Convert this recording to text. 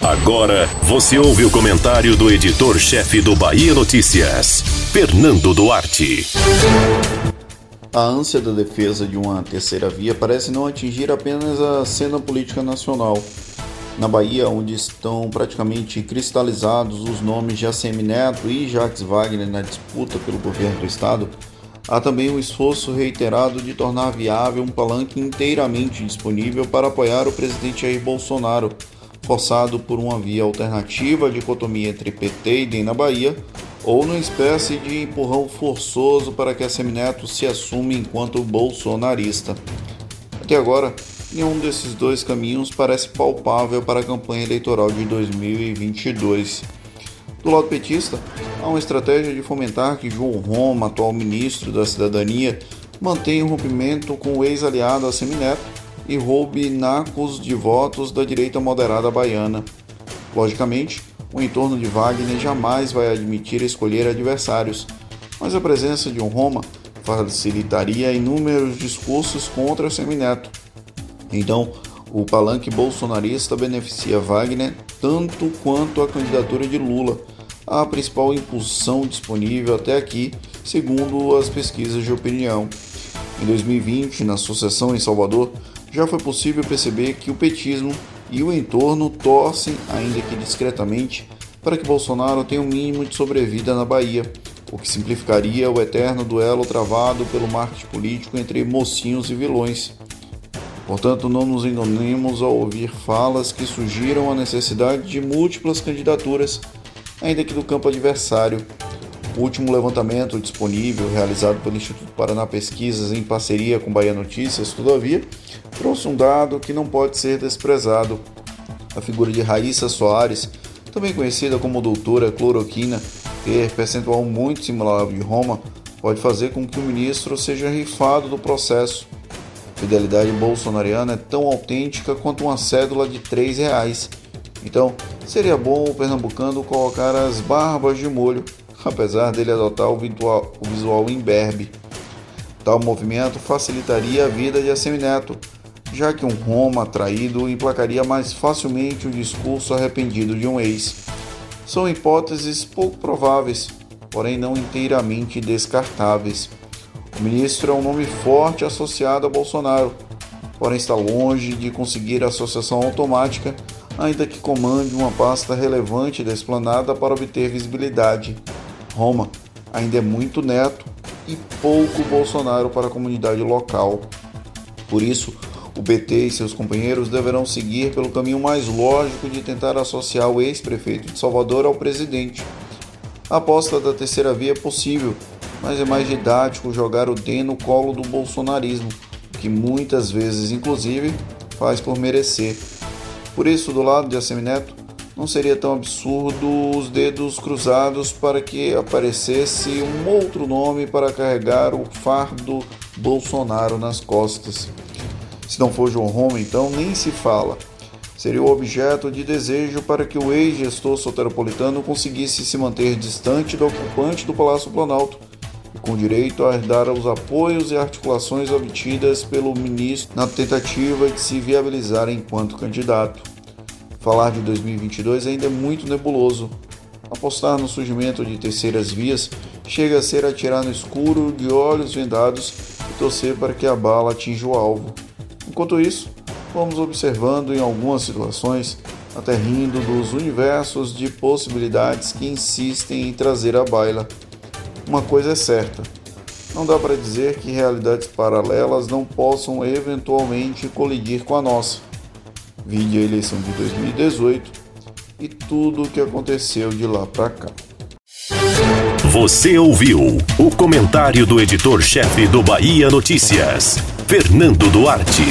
Agora você ouve o comentário do editor-chefe do Bahia Notícias, Fernando Duarte. A ânsia da defesa de uma terceira via parece não atingir apenas a cena política nacional. Na Bahia, onde estão praticamente cristalizados os nomes de ACM Neto e Jacques Wagner na disputa pelo governo do estado, há também um esforço reiterado de tornar viável um palanque inteiramente disponível para apoiar o presidente Jair Bolsonaro, forçado por uma via alternativa dicotomia entre PT e DEM na Bahia, ou numa espécie de empurrão forçoso para que a Semineto se assuma enquanto bolsonarista. Até agora, nenhum desses dois caminhos parece palpável para a campanha eleitoral de 2022. Do lado petista, há uma estratégia de fomentar que João Roma, atual ministro da Cidadania, mantenha um rompimento com o ex-aliado Assemineto e roube nacos de votos da direita moderada baiana. Logicamente, o entorno de Wagner jamais vai admitir escolher adversários, mas a presença de um Roma facilitaria inúmeros discursos contra o Semineto. Então, o palanque bolsonarista beneficia Wagner tanto quanto a candidatura de Lula, a principal impulsão disponível até aqui, segundo as pesquisas de opinião. Em 2020, na sucessão em Salvador, já foi possível perceber que o petismo e o entorno torcem, ainda que discretamente, para que Bolsonaro tenha um mínimo de sobrevida na Bahia, o que simplificaria o eterno duelo travado pelo marketing político entre mocinhos e vilões. Portanto, não nos enganemos ao ouvir falas que surgiram a necessidade de múltiplas candidaturas, ainda que do campo adversário. O último levantamento disponível, realizado pelo Instituto Paraná Pesquisas em parceria com Bahia Notícias, todavia, trouxe um dado que não pode ser desprezado. A figura de Raíssa Soares, também conhecida como doutora cloroquina, ter percentual muito similar ao de Roma, pode fazer com que o ministro seja rifado do processo. A fidelidade bolsonariana é tão autêntica quanto uma cédula de R$ reais. Então, seria bom o pernambucano colocar as barbas de molho, apesar dele adotar o visual, o visual imberbe. Tal movimento facilitaria a vida de Assemineto, já que um Roma traído emplacaria mais facilmente o discurso arrependido de um ex. São hipóteses pouco prováveis, porém não inteiramente descartáveis. O ministro é um nome forte associado a Bolsonaro, porém está longe de conseguir associação automática, ainda que comande uma pasta relevante da esplanada para obter visibilidade. Roma ainda é muito neto e pouco Bolsonaro para a comunidade local. Por isso, o BT e seus companheiros deverão seguir pelo caminho mais lógico de tentar associar o ex-prefeito de Salvador ao presidente. A aposta da terceira via é possível, mas é mais didático jogar o D no colo do bolsonarismo, que muitas vezes, inclusive, faz por merecer. Por isso, do lado de Assemineto, não seria tão absurdo os dedos cruzados para que aparecesse um outro nome para carregar o fardo Bolsonaro nas costas. Se não for João Roma, então nem se fala. Seria o objeto de desejo para que o ex-gestor soteropolitano conseguisse se manter distante do ocupante do Palácio Planalto e com direito a herdar os apoios e articulações obtidas pelo ministro na tentativa de se viabilizar enquanto candidato. Falar de 2022 ainda é muito nebuloso. Apostar no surgimento de terceiras vias chega a ser atirar no escuro de olhos vendados e torcer para que a bala atinja o alvo. Enquanto isso, vamos observando em algumas situações, até rindo dos universos de possibilidades que insistem em trazer à baila. Uma coisa é certa: não dá para dizer que realidades paralelas não possam eventualmente colidir com a nossa. Vide a eleição de 2018 e tudo o que aconteceu de lá para cá. Você ouviu o comentário do editor-chefe do Bahia Notícias. Fernando Duarte.